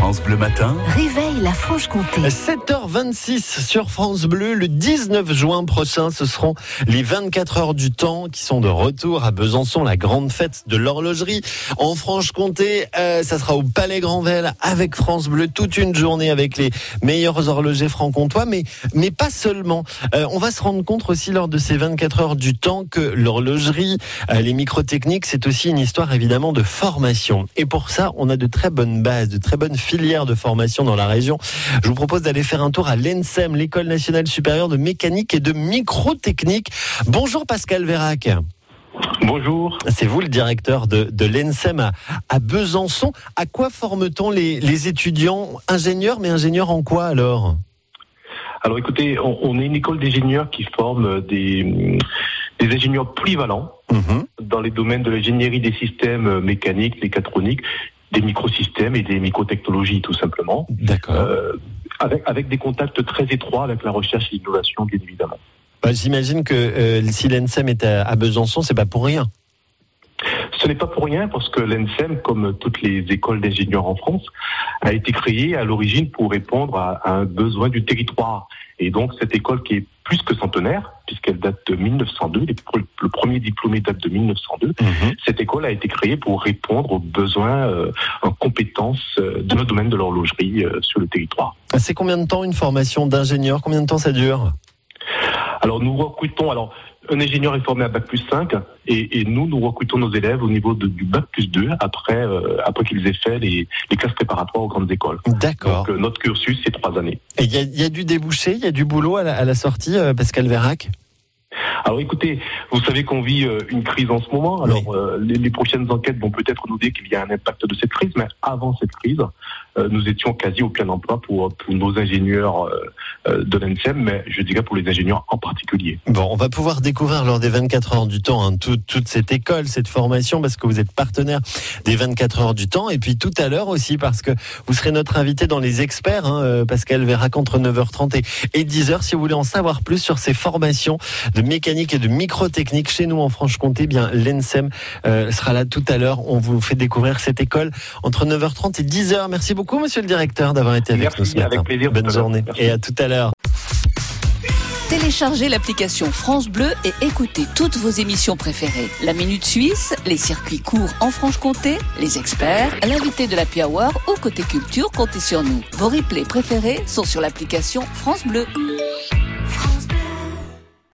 France Bleu Matin. Réveille la Franche-Comté. 7h26 sur France Bleu. Le 19 juin prochain, ce seront les 24 heures du temps qui sont de retour à Besançon, la grande fête de l'horlogerie. En Franche-Comté, euh, ça sera au Palais Grandvel avec France Bleu toute une journée avec les meilleurs horlogers franc-comtois, mais, mais pas seulement. Euh, on va se rendre compte aussi lors de ces 24 heures du temps que l'horlogerie, euh, les microtechniques, c'est aussi une histoire évidemment de formation. Et pour ça, on a de très bonnes bases, de très bonnes filières de formation dans la région. Je vous propose d'aller faire un tour à l'ENSEM, l'École nationale supérieure de mécanique et de microtechnique. Bonjour Pascal Vérac. Bonjour. C'est vous le directeur de, de l'ENSEM à, à, Besançon. À quoi forme-t-on les, les, étudiants ingénieurs, mais ingénieurs en quoi alors? Alors écoutez, on, on est une école d'ingénieurs qui forme des, des ingénieurs polyvalents mmh. dans les domaines de l'ingénierie des systèmes mécaniques, mécatroniques, des microsystèmes et des microtechnologies tout simplement. D'accord. Euh, avec, avec des contacts très étroits avec la recherche et l'innovation, bien évidemment. Bah, J'imagine que euh, si l'ENSEM est à, à Besançon, c'est pas pour rien. Ce n'est pas pour rien parce que l'ENSEM, comme toutes les écoles d'ingénieurs en France, a été créée à l'origine pour répondre à, à, un besoin du territoire. Et donc cette école qui est plus que centenaire, puisqu'elle date de 1902, le premier diplômé date de 1902, mmh. cette école a été créée pour répondre aux besoins euh, en compétences euh, de notre domaine de l'horlogerie euh, sur le territoire. C'est combien de temps une formation d'ingénieur? Combien de temps ça dure? Alors nous recrutons, alors un ingénieur est formé à Bac plus 5 et, et nous, nous recrutons nos élèves au niveau de, du Bac plus 2 après, euh, après qu'ils aient fait les, les, classes préparatoires aux grandes écoles. D'accord. Donc euh, notre cursus, c'est trois années. Et il y a, y a, du débouché, il y a du boulot à la, à la sortie, euh, Pascal Vérac alors écoutez, vous savez qu'on vit une crise en ce moment. Alors oui. euh, les, les, prochaines enquêtes vont peut-être nous dire qu'il y a un impact de cette crise, mais avant cette crise, euh, nous étions quasi au plein emploi pour, pour nos ingénieurs euh, de l'ENSEM, mais je dirais pour les ingénieurs en particulier. Bon, on va pouvoir découvrir lors des 24 heures du temps hein, tout, toute cette école, cette formation, parce que vous êtes partenaire des 24 heures du temps, et puis tout à l'heure aussi parce que vous serez notre invité dans les experts, hein, Pascal Vérac entre 9h30 et, et 10h, si vous voulez en savoir plus sur ces formations de mécanique et de microtechnique chez nous en Franche-Comté. Bien, l'ENSEM euh, sera là tout à l'heure. On vous fait découvrir cette école entre 9h30 et 10h. Merci beaucoup, monsieur le directeur, d'avoir été avec Merci, nous ce matin. Avec plaisir. Bonne journée Merci. et à tout à l'heure. Téléchargez l'application France Bleu et écoutez toutes vos émissions préférées. La Minute Suisse, les circuits courts en Franche-Comté, les experts, l'invité de la Hour ou côté culture, comptez sur nous. Vos replays préférés sont sur l'application France Bleu.